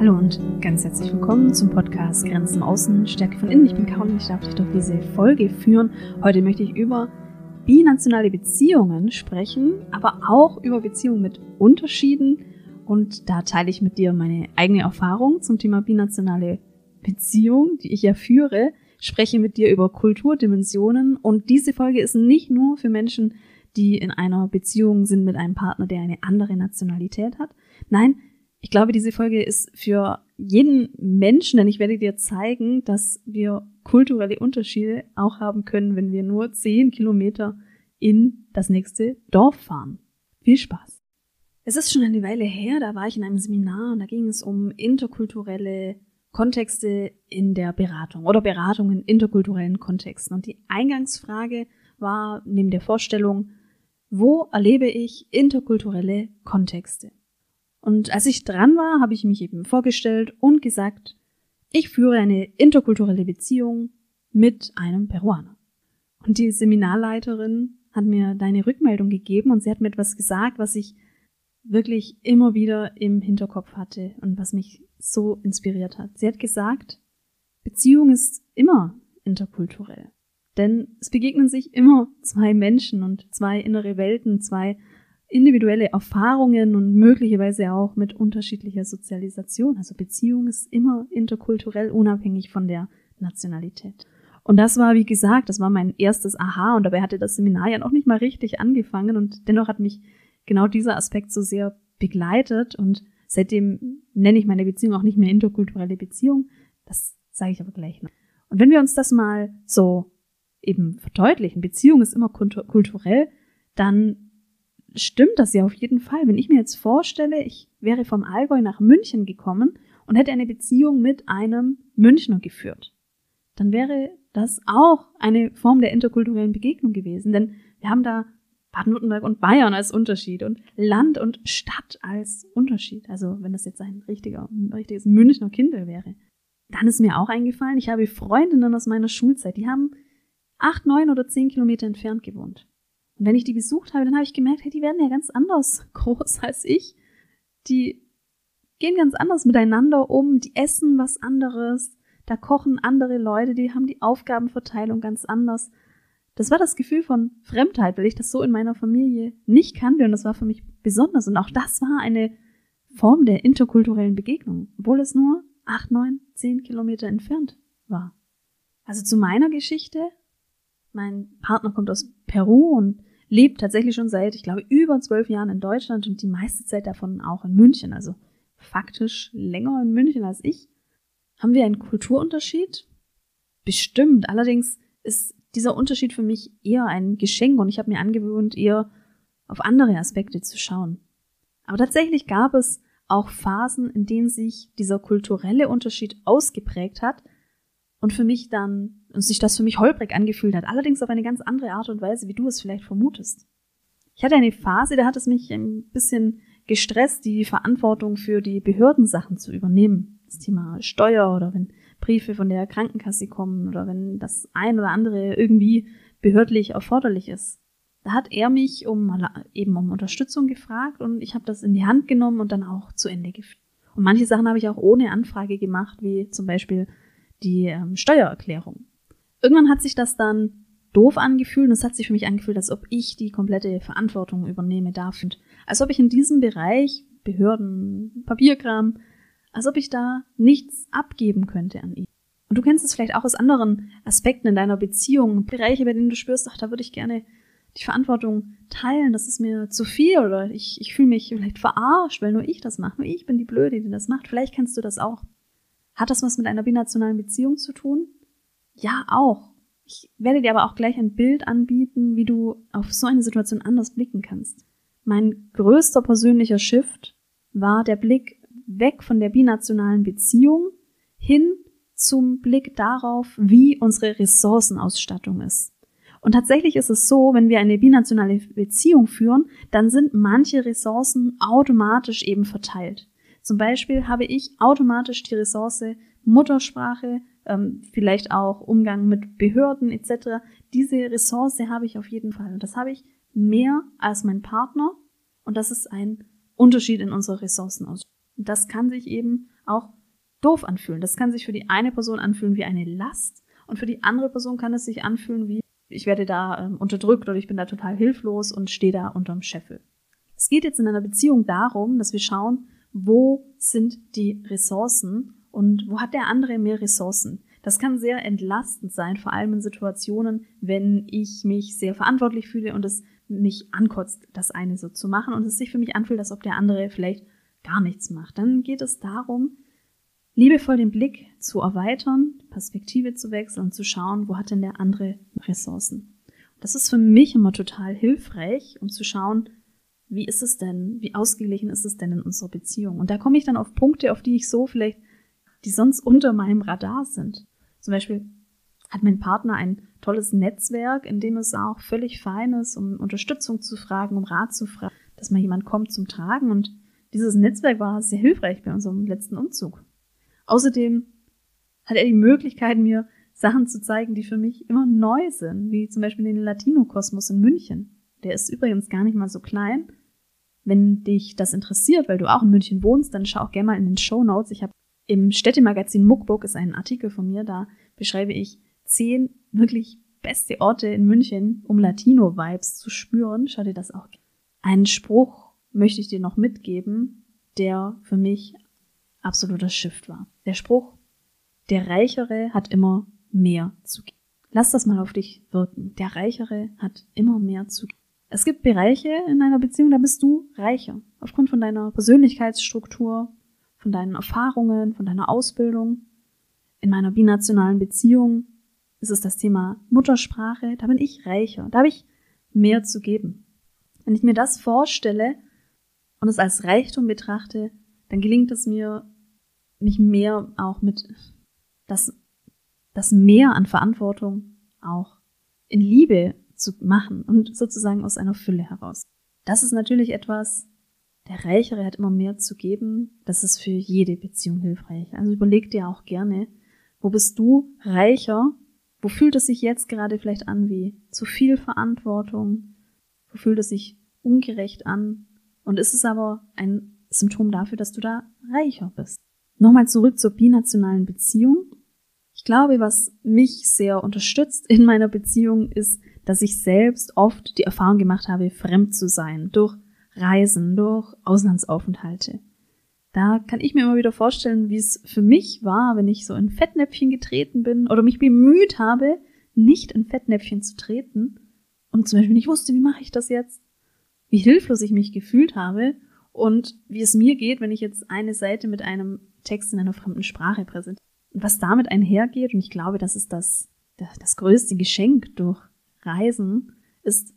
Hallo und ganz herzlich willkommen zum Podcast Grenzen Außen, Stärke von innen. Ich bin Caroline, ich darf dich durch diese Folge führen. Heute möchte ich über binationale Beziehungen sprechen, aber auch über Beziehungen mit Unterschieden. Und da teile ich mit dir meine eigene Erfahrung zum Thema binationale Beziehung, die ich ja führe, spreche mit dir über Kulturdimensionen. Und diese Folge ist nicht nur für Menschen, die in einer Beziehung sind mit einem Partner, der eine andere Nationalität hat. Nein, ich glaube, diese Folge ist für jeden Menschen, denn ich werde dir zeigen, dass wir kulturelle Unterschiede auch haben können, wenn wir nur zehn Kilometer in das nächste Dorf fahren. Viel Spaß! Es ist schon eine Weile her, da war ich in einem Seminar und da ging es um interkulturelle Kontexte in der Beratung oder Beratung in interkulturellen Kontexten. Und die Eingangsfrage war neben der Vorstellung, wo erlebe ich interkulturelle Kontexte? Und als ich dran war, habe ich mich eben vorgestellt und gesagt, ich führe eine interkulturelle Beziehung mit einem Peruaner. Und die Seminarleiterin hat mir deine Rückmeldung gegeben und sie hat mir etwas gesagt, was ich wirklich immer wieder im Hinterkopf hatte und was mich so inspiriert hat. Sie hat gesagt, Beziehung ist immer interkulturell. Denn es begegnen sich immer zwei Menschen und zwei innere Welten, zwei individuelle Erfahrungen und möglicherweise auch mit unterschiedlicher Sozialisation. Also Beziehung ist immer interkulturell unabhängig von der Nationalität. Und das war, wie gesagt, das war mein erstes Aha und dabei hatte das Seminar ja noch nicht mal richtig angefangen und dennoch hat mich genau dieser Aspekt so sehr begleitet und seitdem nenne ich meine Beziehung auch nicht mehr interkulturelle Beziehung. Das sage ich aber gleich noch. Und wenn wir uns das mal so eben verdeutlichen, Beziehung ist immer kulturell, dann stimmt das ja auf jeden Fall. Wenn ich mir jetzt vorstelle, ich wäre vom Allgäu nach München gekommen und hätte eine Beziehung mit einem Münchner geführt, dann wäre das auch eine Form der interkulturellen Begegnung gewesen. Denn wir haben da Baden-Württemberg und Bayern als Unterschied und Land und Stadt als Unterschied. Also wenn das jetzt ein richtiger, ein richtiges Münchner Kindle wäre. Dann ist mir auch eingefallen, ich habe Freundinnen aus meiner Schulzeit, die haben acht, neun oder zehn Kilometer entfernt gewohnt. Und wenn ich die besucht habe, dann habe ich gemerkt, hey, die werden ja ganz anders groß als ich. Die gehen ganz anders miteinander um, die essen was anderes, da kochen andere Leute, die haben die Aufgabenverteilung ganz anders. Das war das Gefühl von Fremdheit, weil ich das so in meiner Familie nicht kannte und das war für mich besonders. Und auch das war eine Form der interkulturellen Begegnung, obwohl es nur acht, neun, zehn Kilometer entfernt war. Also zu meiner Geschichte. Mein Partner kommt aus Peru und lebt tatsächlich schon seit, ich glaube, über zwölf Jahren in Deutschland und die meiste Zeit davon auch in München, also faktisch länger in München als ich. Haben wir einen Kulturunterschied? Bestimmt. Allerdings ist dieser Unterschied für mich eher ein Geschenk und ich habe mir angewöhnt, eher auf andere Aspekte zu schauen. Aber tatsächlich gab es auch Phasen, in denen sich dieser kulturelle Unterschied ausgeprägt hat und für mich dann und sich das für mich holprig angefühlt hat, allerdings auf eine ganz andere Art und Weise, wie du es vielleicht vermutest. Ich hatte eine Phase, da hat es mich ein bisschen gestresst, die Verantwortung für die Behördensachen zu übernehmen. Das Thema Steuer oder wenn Briefe von der Krankenkasse kommen oder wenn das ein oder andere irgendwie behördlich erforderlich ist. Da hat er mich um eben um Unterstützung gefragt und ich habe das in die Hand genommen und dann auch zu Ende geführt. Und manche Sachen habe ich auch ohne Anfrage gemacht, wie zum Beispiel die ähm, Steuererklärung. Irgendwann hat sich das dann doof angefühlt und es hat sich für mich angefühlt, als ob ich die komplette Verantwortung übernehme darf und als ob ich in diesem Bereich Behörden, Papierkram, als ob ich da nichts abgeben könnte an ihn. Und du kennst es vielleicht auch aus anderen Aspekten in deiner Beziehung, Bereiche, bei denen du spürst, ach, da würde ich gerne die Verantwortung teilen, das ist mir zu viel oder ich, ich fühle mich vielleicht verarscht, weil nur ich das mache, nur ich bin die Blöde, die das macht. Vielleicht kennst du das auch. Hat das was mit einer binationalen Beziehung zu tun? Ja, auch. Ich werde dir aber auch gleich ein Bild anbieten, wie du auf so eine Situation anders blicken kannst. Mein größter persönlicher Shift war der Blick weg von der binationalen Beziehung hin zum Blick darauf, wie unsere Ressourcenausstattung ist. Und tatsächlich ist es so, wenn wir eine binationale Beziehung führen, dann sind manche Ressourcen automatisch eben verteilt. Zum Beispiel habe ich automatisch die Ressource Muttersprache, ähm, vielleicht auch Umgang mit Behörden etc. Diese Ressource habe ich auf jeden Fall. Und das habe ich mehr als mein Partner. Und das ist ein Unterschied in unserer Ressourcen aus. das kann sich eben auch doof anfühlen. Das kann sich für die eine Person anfühlen wie eine Last und für die andere Person kann es sich anfühlen wie ich werde da ähm, unterdrückt oder ich bin da total hilflos und stehe da unterm Scheffel. Es geht jetzt in einer Beziehung darum, dass wir schauen, wo sind die Ressourcen und wo hat der andere mehr Ressourcen. Das kann sehr entlastend sein, vor allem in Situationen, wenn ich mich sehr verantwortlich fühle und es mich ankotzt, das eine so zu machen und es sich für mich anfühlt, als ob der andere vielleicht gar nichts macht. Dann geht es darum, liebevoll den Blick zu erweitern, Perspektive zu wechseln und zu schauen, wo hat denn der andere Ressourcen. Das ist für mich immer total hilfreich, um zu schauen, wie ist es denn, wie ausgeglichen ist es denn in unserer Beziehung? Und da komme ich dann auf Punkte, auf die ich so vielleicht, die sonst unter meinem Radar sind. Zum Beispiel hat mein Partner ein tolles Netzwerk, in dem es auch völlig fein ist, um Unterstützung zu fragen, um Rat zu fragen, dass mal jemand kommt zum Tragen. Und dieses Netzwerk war sehr hilfreich bei unserem letzten Umzug. Außerdem hat er die Möglichkeit, mir Sachen zu zeigen, die für mich immer neu sind, wie zum Beispiel den Latino-Kosmos in München. Der ist übrigens gar nicht mal so klein. Wenn dich das interessiert, weil du auch in München wohnst, dann schau auch gerne mal in den Show Notes. Ich habe im Städtemagazin Muckbook ist ein Artikel von mir, da beschreibe ich zehn wirklich beste Orte in München, um Latino-Vibes zu spüren. Schau dir das auch. Einen Spruch möchte ich dir noch mitgeben, der für mich absoluter Shift war. Der Spruch, der Reichere hat immer mehr zu geben. Lass das mal auf dich wirken. Der Reichere hat immer mehr zu geben. Es gibt Bereiche in einer Beziehung, da bist du reicher. Aufgrund von deiner Persönlichkeitsstruktur, von deinen Erfahrungen, von deiner Ausbildung. In meiner binationalen Beziehung ist es das Thema Muttersprache. Da bin ich reicher. Da habe ich mehr zu geben. Wenn ich mir das vorstelle und es als Reichtum betrachte, dann gelingt es mir, mich mehr auch mit das, das Mehr an Verantwortung auch in Liebe zu machen und sozusagen aus einer Fülle heraus. Das ist natürlich etwas, der Reichere hat immer mehr zu geben. Das ist für jede Beziehung hilfreich. Also überleg dir auch gerne, wo bist du reicher? Wo fühlt es sich jetzt gerade vielleicht an wie zu viel Verantwortung? Wo fühlt es sich ungerecht an? Und ist es aber ein Symptom dafür, dass du da reicher bist? Nochmal zurück zur binationalen Beziehung. Ich glaube, was mich sehr unterstützt in meiner Beziehung ist, dass ich selbst oft die Erfahrung gemacht habe, fremd zu sein durch Reisen, durch Auslandsaufenthalte. Da kann ich mir immer wieder vorstellen, wie es für mich war, wenn ich so in Fettnäpfchen getreten bin oder mich bemüht habe, nicht in Fettnäpfchen zu treten und zum Beispiel nicht wusste, wie mache ich das jetzt, wie hilflos ich mich gefühlt habe und wie es mir geht, wenn ich jetzt eine Seite mit einem Text in einer fremden Sprache präsentiere. Und was damit einhergeht, und ich glaube, das ist das, das größte Geschenk durch Reisen, ist,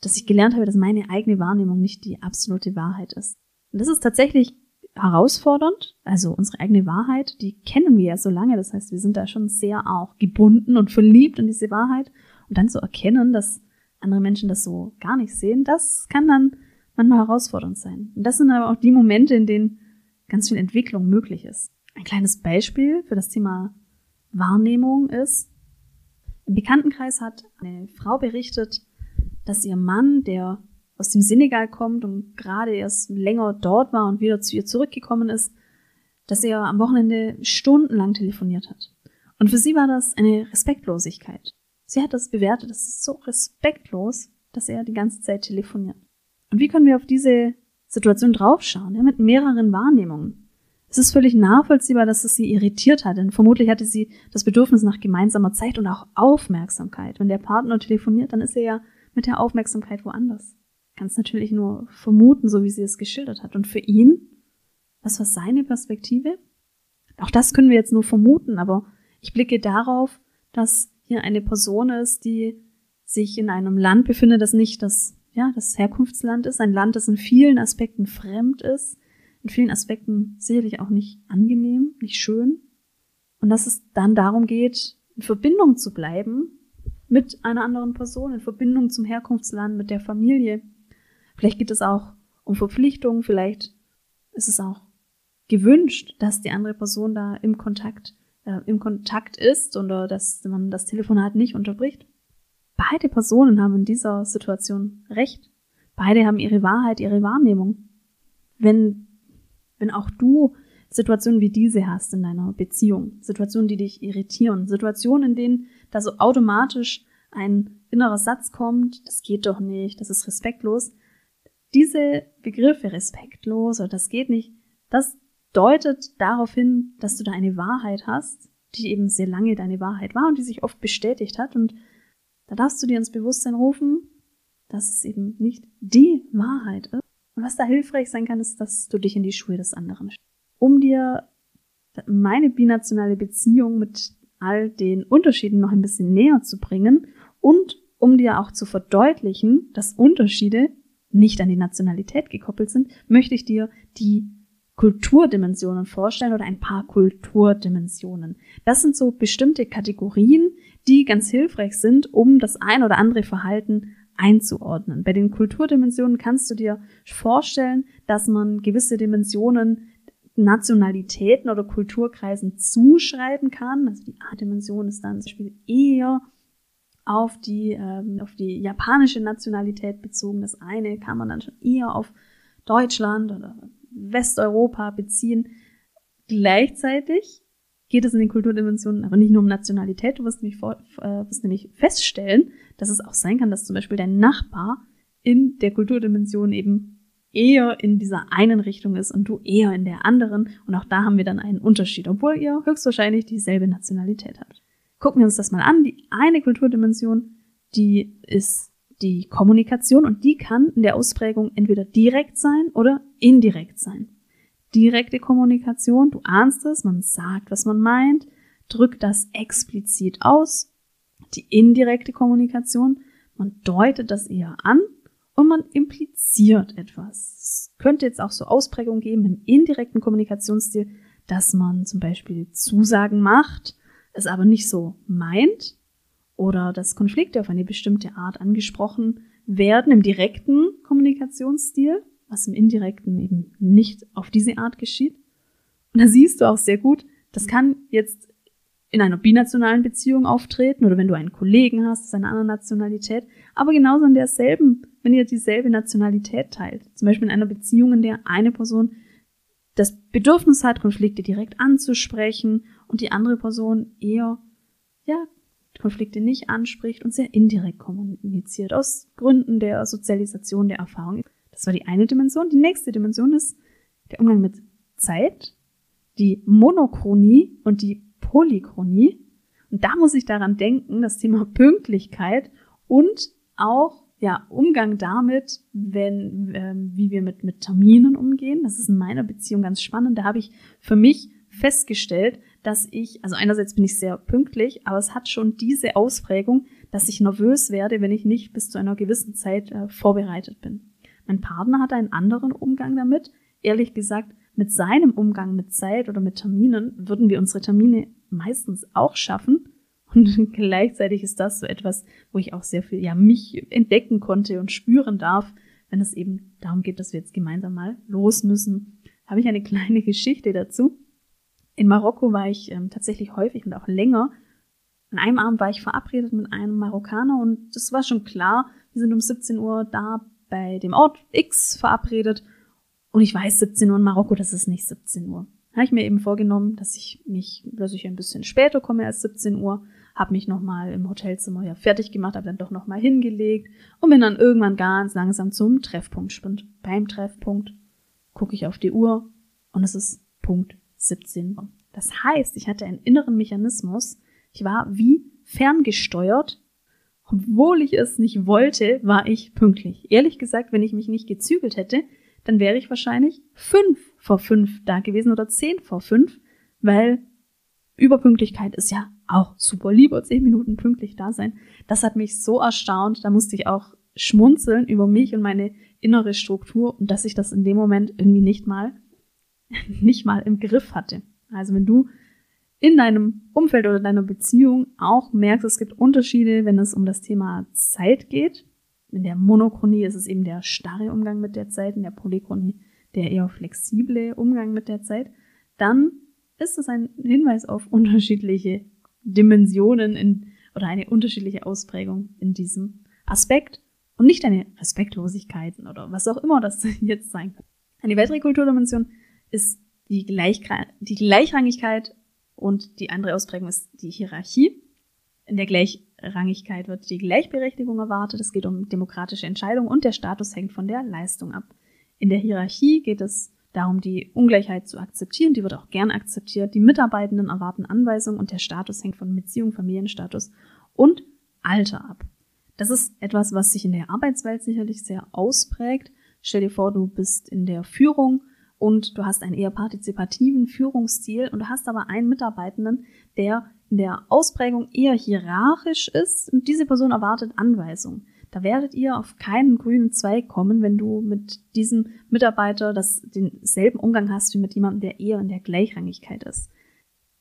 dass ich gelernt habe, dass meine eigene Wahrnehmung nicht die absolute Wahrheit ist. Und das ist tatsächlich herausfordernd. Also unsere eigene Wahrheit, die kennen wir ja so lange. Das heißt, wir sind da schon sehr auch gebunden und verliebt in diese Wahrheit. Und dann zu erkennen, dass andere Menschen das so gar nicht sehen, das kann dann manchmal herausfordernd sein. Und das sind aber auch die Momente, in denen ganz viel Entwicklung möglich ist. Ein kleines Beispiel für das Thema Wahrnehmung ist, im Bekanntenkreis hat eine Frau berichtet, dass ihr Mann, der aus dem Senegal kommt und gerade erst länger dort war und wieder zu ihr zurückgekommen ist, dass er am Wochenende stundenlang telefoniert hat. Und für sie war das eine Respektlosigkeit. Sie hat das bewertet, das ist so respektlos, dass er die ganze Zeit telefoniert. Und wie können wir auf diese Situation draufschauen, ja, mit mehreren Wahrnehmungen. Es ist völlig nachvollziehbar, dass es sie irritiert hat, denn vermutlich hatte sie das Bedürfnis nach gemeinsamer Zeit und auch Aufmerksamkeit. Wenn der Partner telefoniert, dann ist er ja mit der Aufmerksamkeit woanders. Kann es natürlich nur vermuten, so wie sie es geschildert hat. Und für ihn, was war seine Perspektive? Auch das können wir jetzt nur vermuten, aber ich blicke darauf, dass hier eine Person ist, die sich in einem Land befindet, das nicht das ja, das Herkunftsland ist, ein Land, das in vielen Aspekten fremd ist, in vielen Aspekten sicherlich auch nicht angenehm, nicht schön. Und dass es dann darum geht, in Verbindung zu bleiben mit einer anderen Person, in Verbindung zum Herkunftsland, mit der Familie. Vielleicht geht es auch um Verpflichtungen, vielleicht ist es auch gewünscht, dass die andere Person da im Kontakt, äh, im Kontakt ist oder dass man das Telefonat nicht unterbricht. Beide Personen haben in dieser Situation recht. Beide haben ihre Wahrheit, ihre Wahrnehmung. Wenn Wenn auch du Situationen wie diese hast in deiner Beziehung, Situationen, die dich irritieren, Situationen, in denen da so automatisch ein innerer Satz kommt, das geht doch nicht, das ist respektlos. Diese Begriffe respektlos oder das geht nicht, das deutet darauf hin, dass du da eine Wahrheit hast, die eben sehr lange deine Wahrheit war und die sich oft bestätigt hat. Und da darfst du dir ins Bewusstsein rufen, dass es eben nicht die Wahrheit ist. Und was da hilfreich sein kann, ist, dass du dich in die Schuhe des anderen stellst. Um dir meine binationale Beziehung mit all den Unterschieden noch ein bisschen näher zu bringen und um dir auch zu verdeutlichen, dass Unterschiede nicht an die Nationalität gekoppelt sind, möchte ich dir die Kulturdimensionen vorstellen oder ein paar Kulturdimensionen. Das sind so bestimmte Kategorien, die ganz hilfreich sind, um das ein oder andere Verhalten einzuordnen. Bei den Kulturdimensionen kannst du dir vorstellen, dass man gewisse Dimensionen Nationalitäten oder Kulturkreisen zuschreiben kann. Also die A-Dimension ist dann zum Beispiel eher auf die, ähm, auf die japanische Nationalität bezogen. Das eine kann man dann schon eher auf Deutschland oder Westeuropa beziehen. Gleichzeitig geht es in den Kulturdimensionen aber nicht nur um Nationalität. Du wirst nämlich, vor, äh, wirst nämlich feststellen, dass es auch sein kann, dass zum Beispiel dein Nachbar in der Kulturdimension eben eher in dieser einen Richtung ist und du eher in der anderen. Und auch da haben wir dann einen Unterschied, obwohl ihr höchstwahrscheinlich dieselbe Nationalität habt. Gucken wir uns das mal an. Die eine Kulturdimension, die ist die Kommunikation und die kann in der Ausprägung entweder direkt sein oder indirekt sein. Direkte Kommunikation, du ahnst es, man sagt, was man meint, drückt das explizit aus. Die indirekte Kommunikation, man deutet das eher an und man impliziert etwas. Es könnte jetzt auch so Ausprägungen geben im indirekten Kommunikationsstil, dass man zum Beispiel Zusagen macht, es aber nicht so meint oder dass Konflikte auf eine bestimmte Art angesprochen werden im direkten Kommunikationsstil, was im indirekten eben nicht auf diese Art geschieht. Und da siehst du auch sehr gut, das kann jetzt in einer binationalen Beziehung auftreten oder wenn du einen Kollegen hast, das ist eine andere Nationalität, aber genauso in derselben, wenn ihr dieselbe Nationalität teilt. Zum Beispiel in einer Beziehung, in der eine Person das Bedürfnis hat, Konflikte direkt anzusprechen und die andere Person eher, ja, Konflikte nicht anspricht und sehr indirekt kommuniziert, aus Gründen der Sozialisation, der Erfahrung. Das war die eine Dimension. Die nächste Dimension ist der Umgang mit Zeit, die Monochronie und die Polychronie. Und da muss ich daran denken, das Thema Pünktlichkeit und auch ja, Umgang damit, wenn, ähm, wie wir mit, mit Terminen umgehen. Das ist in meiner Beziehung ganz spannend. Da habe ich für mich festgestellt, dass ich, also einerseits bin ich sehr pünktlich, aber es hat schon diese Ausprägung, dass ich nervös werde, wenn ich nicht bis zu einer gewissen Zeit äh, vorbereitet bin. Mein Partner hat einen anderen Umgang damit. Ehrlich gesagt, mit seinem Umgang mit Zeit oder mit Terminen würden wir unsere Termine meistens auch schaffen. Und gleichzeitig ist das so etwas, wo ich auch sehr viel, ja, mich entdecken konnte und spüren darf, wenn es eben darum geht, dass wir jetzt gemeinsam mal los müssen. Habe ich eine kleine Geschichte dazu. In Marokko war ich ähm, tatsächlich häufig und auch länger. An einem Abend war ich verabredet mit einem Marokkaner und es war schon klar, wir sind um 17 Uhr da bei dem Ort X verabredet und ich weiß 17 Uhr in Marokko, das ist nicht 17 Uhr. Habe ich mir eben vorgenommen, dass ich mich, dass ich ein bisschen später komme als 17 Uhr, habe mich nochmal im Hotelzimmer ja fertig gemacht, habe dann doch nochmal hingelegt und bin dann irgendwann ganz langsam zum Treffpunkt sprint. Beim Treffpunkt gucke ich auf die Uhr und es ist Punkt 17 Uhr. Das heißt, ich hatte einen inneren Mechanismus. Ich war wie ferngesteuert. Obwohl ich es nicht wollte, war ich pünktlich. Ehrlich gesagt, wenn ich mich nicht gezügelt hätte, dann wäre ich wahrscheinlich fünf vor fünf da gewesen oder zehn vor fünf, weil Überpünktlichkeit ist ja auch super lieber, zehn Minuten pünktlich da sein. Das hat mich so erstaunt, da musste ich auch schmunzeln über mich und meine innere Struktur und dass ich das in dem Moment irgendwie nicht mal nicht mal im Griff hatte. Also wenn du in deinem Umfeld oder deiner Beziehung auch merkst, es gibt Unterschiede, wenn es um das Thema Zeit geht. In der Monochronie ist es eben der starre Umgang mit der Zeit, in der Polychronie der eher flexible Umgang mit der Zeit. Dann ist es ein Hinweis auf unterschiedliche Dimensionen in, oder eine unterschiedliche Ausprägung in diesem Aspekt und nicht eine Respektlosigkeit oder was auch immer das jetzt sein kann. Eine weitere Kulturdimension ist die, Gleich die Gleichrangigkeit und die andere Ausprägung ist die Hierarchie. In der Gleichrangigkeit wird die Gleichberechtigung erwartet. Es geht um demokratische Entscheidungen und der Status hängt von der Leistung ab. In der Hierarchie geht es darum, die Ungleichheit zu akzeptieren. Die wird auch gern akzeptiert. Die Mitarbeitenden erwarten Anweisungen und der Status hängt von Beziehung, Familienstatus und Alter ab. Das ist etwas, was sich in der Arbeitswelt sicherlich sehr ausprägt. Stell dir vor, du bist in der Führung und du hast einen eher partizipativen Führungsstil und du hast aber einen Mitarbeitenden, der der Ausprägung eher hierarchisch ist und diese Person erwartet Anweisungen. Da werdet ihr auf keinen grünen Zweig kommen, wenn du mit diesem Mitarbeiter das, denselben Umgang hast wie mit jemandem, der eher in der Gleichrangigkeit ist.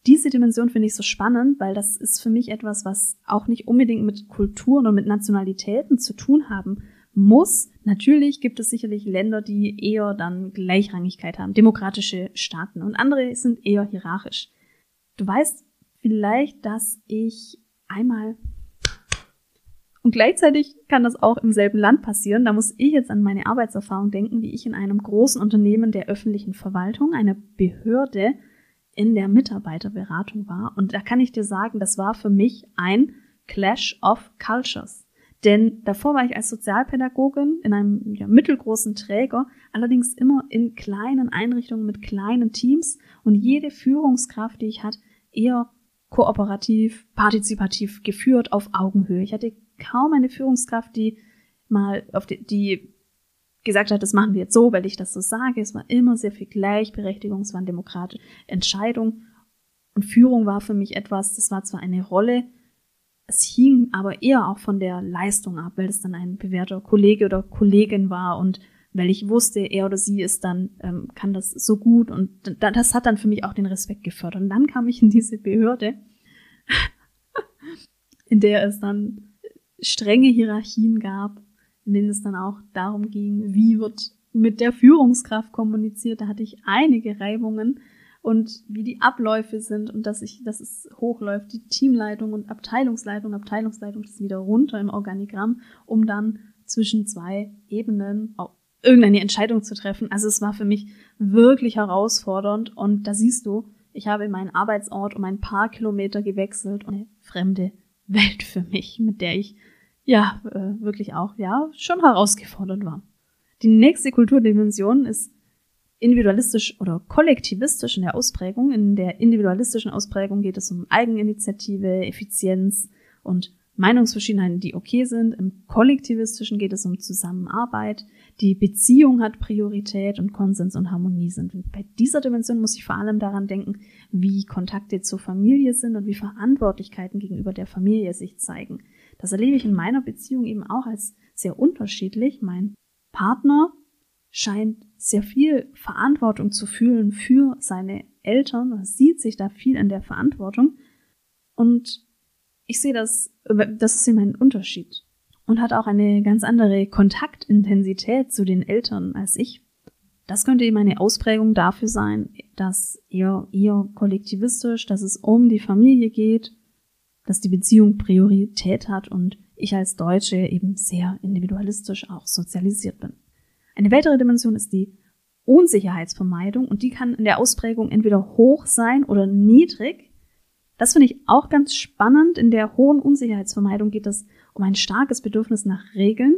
Diese Dimension finde ich so spannend, weil das ist für mich etwas, was auch nicht unbedingt mit Kulturen und mit Nationalitäten zu tun haben muss. Natürlich gibt es sicherlich Länder, die eher dann Gleichrangigkeit haben, demokratische Staaten und andere sind eher hierarchisch. Du weißt vielleicht, dass ich einmal und gleichzeitig kann das auch im selben Land passieren. Da muss ich jetzt an meine Arbeitserfahrung denken, wie ich in einem großen Unternehmen der öffentlichen Verwaltung, einer Behörde, in der Mitarbeiterberatung war. Und da kann ich dir sagen, das war für mich ein Clash of Cultures. Denn davor war ich als Sozialpädagogin in einem ja, mittelgroßen Träger, allerdings immer in kleinen Einrichtungen mit kleinen Teams und jede Führungskraft, die ich hatte, eher kooperativ, partizipativ geführt auf Augenhöhe. Ich hatte kaum eine Führungskraft, die mal auf die, die gesagt hat, das machen wir jetzt so, weil ich das so sage. Es war immer sehr viel Gleichberechtigung, es waren demokratische Entscheidungen. Und Führung war für mich etwas, das war zwar eine Rolle, es hing aber eher auch von der Leistung ab, weil es dann ein bewährter Kollege oder Kollegin war und weil ich wusste, er oder sie ist dann, ähm, kann das so gut und das hat dann für mich auch den Respekt gefördert. Und dann kam ich in diese Behörde, in der es dann strenge Hierarchien gab, in denen es dann auch darum ging, wie wird mit der Führungskraft kommuniziert. Da hatte ich einige Reibungen und wie die Abläufe sind und dass ich, dass es hochläuft, die Teamleitung und Abteilungsleitung, Abteilungsleitung ist wieder runter im Organigramm, um dann zwischen zwei Ebenen irgendeine Entscheidung zu treffen. Also es war für mich wirklich herausfordernd und da siehst du, ich habe meinen Arbeitsort um ein paar Kilometer gewechselt und eine fremde Welt für mich, mit der ich ja äh, wirklich auch ja schon herausgefordert war. Die nächste Kulturdimension ist individualistisch oder kollektivistisch in der Ausprägung. In der individualistischen Ausprägung geht es um Eigeninitiative, Effizienz und Meinungsverschiedenheiten, die okay sind. Im kollektivistischen geht es um Zusammenarbeit. Die Beziehung hat Priorität und Konsens und Harmonie sind. Und bei dieser Dimension muss ich vor allem daran denken, wie Kontakte zur Familie sind und wie Verantwortlichkeiten gegenüber der Familie sich zeigen. Das erlebe ich in meiner Beziehung eben auch als sehr unterschiedlich. Mein Partner scheint sehr viel Verantwortung zu fühlen für seine Eltern, er sieht sich da viel in der Verantwortung und ich sehe das, das ist eben ein Unterschied und hat auch eine ganz andere Kontaktintensität zu den Eltern als ich. Das könnte eben eine Ausprägung dafür sein, dass er eher kollektivistisch, dass es um die Familie geht, dass die Beziehung Priorität hat und ich als Deutsche eben sehr individualistisch auch sozialisiert bin. Eine weitere Dimension ist die Unsicherheitsvermeidung und die kann in der Ausprägung entweder hoch sein oder niedrig. Das finde ich auch ganz spannend. In der hohen Unsicherheitsvermeidung geht es um ein starkes Bedürfnis nach Regeln,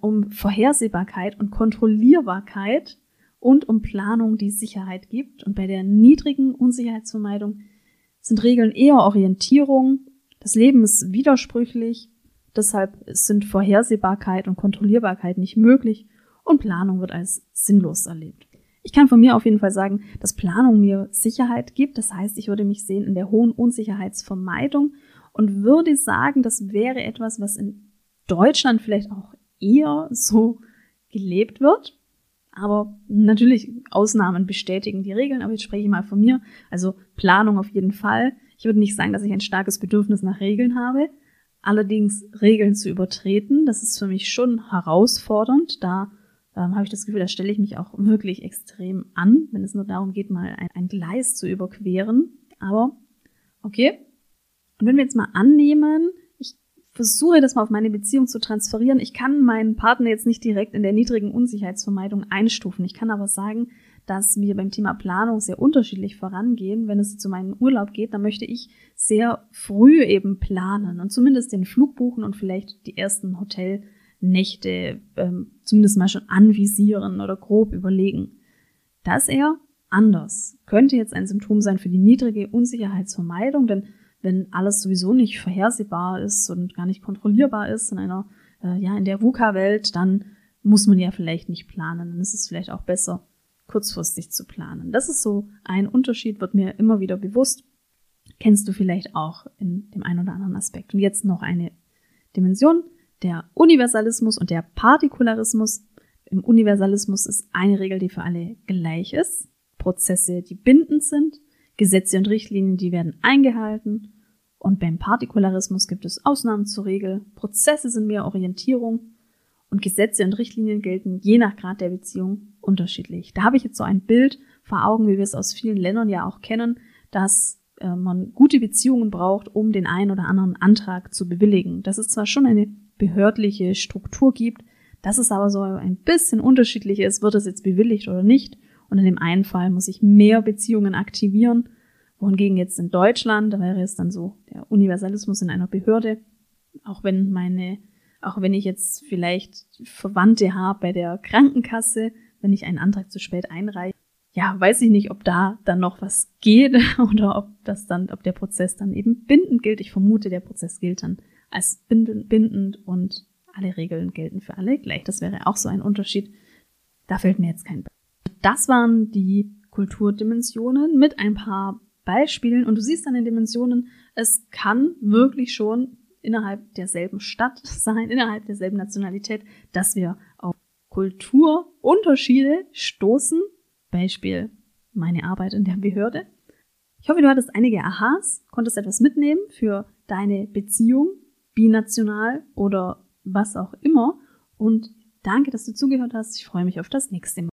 um Vorhersehbarkeit und Kontrollierbarkeit und um Planung, die Sicherheit gibt. Und bei der niedrigen Unsicherheitsvermeidung sind Regeln eher Orientierung. Das Leben ist widersprüchlich. Deshalb sind Vorhersehbarkeit und Kontrollierbarkeit nicht möglich und Planung wird als sinnlos erlebt. Ich kann von mir auf jeden Fall sagen, dass Planung mir Sicherheit gibt. Das heißt, ich würde mich sehen in der hohen Unsicherheitsvermeidung und würde sagen, das wäre etwas, was in Deutschland vielleicht auch eher so gelebt wird. Aber natürlich, Ausnahmen bestätigen die Regeln, aber jetzt spreche ich mal von mir. Also Planung auf jeden Fall. Ich würde nicht sagen, dass ich ein starkes Bedürfnis nach Regeln habe. Allerdings Regeln zu übertreten, das ist für mich schon herausfordernd. Da ähm, habe ich das Gefühl, da stelle ich mich auch wirklich extrem an, wenn es nur darum geht, mal ein, ein Gleis zu überqueren. Aber okay. Und wenn wir jetzt mal annehmen, ich versuche das mal auf meine Beziehung zu transferieren. Ich kann meinen Partner jetzt nicht direkt in der niedrigen Unsicherheitsvermeidung einstufen. Ich kann aber sagen, dass wir beim Thema Planung sehr unterschiedlich vorangehen. Wenn es zu meinem Urlaub geht, dann möchte ich sehr früh eben planen und zumindest den Flug buchen und vielleicht die ersten Hotelnächte ähm, zumindest mal schon anvisieren oder grob überlegen. Das eher anders. Könnte jetzt ein Symptom sein für die niedrige Unsicherheitsvermeidung, denn wenn alles sowieso nicht vorhersehbar ist und gar nicht kontrollierbar ist in einer, äh, ja, in der VUCA-Welt, dann muss man ja vielleicht nicht planen. Dann ist es vielleicht auch besser, kurzfristig zu planen. Das ist so ein Unterschied, wird mir immer wieder bewusst. Kennst du vielleicht auch in dem einen oder anderen Aspekt. Und jetzt noch eine Dimension, der Universalismus und der Partikularismus. Im Universalismus ist eine Regel, die für alle gleich ist. Prozesse, die bindend sind. Gesetze und Richtlinien, die werden eingehalten. Und beim Partikularismus gibt es Ausnahmen zur Regel. Prozesse sind mehr Orientierung und Gesetze und Richtlinien gelten je nach Grad der Beziehung unterschiedlich. Da habe ich jetzt so ein Bild vor Augen, wie wir es aus vielen Ländern ja auch kennen, dass äh, man gute Beziehungen braucht, um den einen oder anderen Antrag zu bewilligen. Dass es zwar schon eine behördliche Struktur gibt, dass es aber so ein bisschen unterschiedlich ist, wird es jetzt bewilligt oder nicht. Und in dem einen Fall muss ich mehr Beziehungen aktivieren, wohingegen jetzt in Deutschland, da wäre es dann so der Universalismus in einer Behörde, auch wenn meine, auch wenn ich jetzt vielleicht Verwandte habe bei der Krankenkasse, wenn ich einen Antrag zu spät einreiche, ja, weiß ich nicht, ob da dann noch was geht oder ob das dann, ob der Prozess dann eben bindend gilt. Ich vermute, der Prozess gilt dann als bindend und alle Regeln gelten für alle gleich. Das wäre auch so ein Unterschied. Da fällt mir jetzt kein das waren die Kulturdimensionen mit ein paar Beispielen. Und du siehst an den Dimensionen, es kann wirklich schon innerhalb derselben Stadt sein, innerhalb derselben Nationalität, dass wir auf Kulturunterschiede stoßen. Beispiel meine Arbeit in der Behörde. Ich hoffe, du hattest einige Aha's, konntest etwas mitnehmen für deine Beziehung, binational oder was auch immer. Und danke, dass du zugehört hast. Ich freue mich auf das nächste Mal.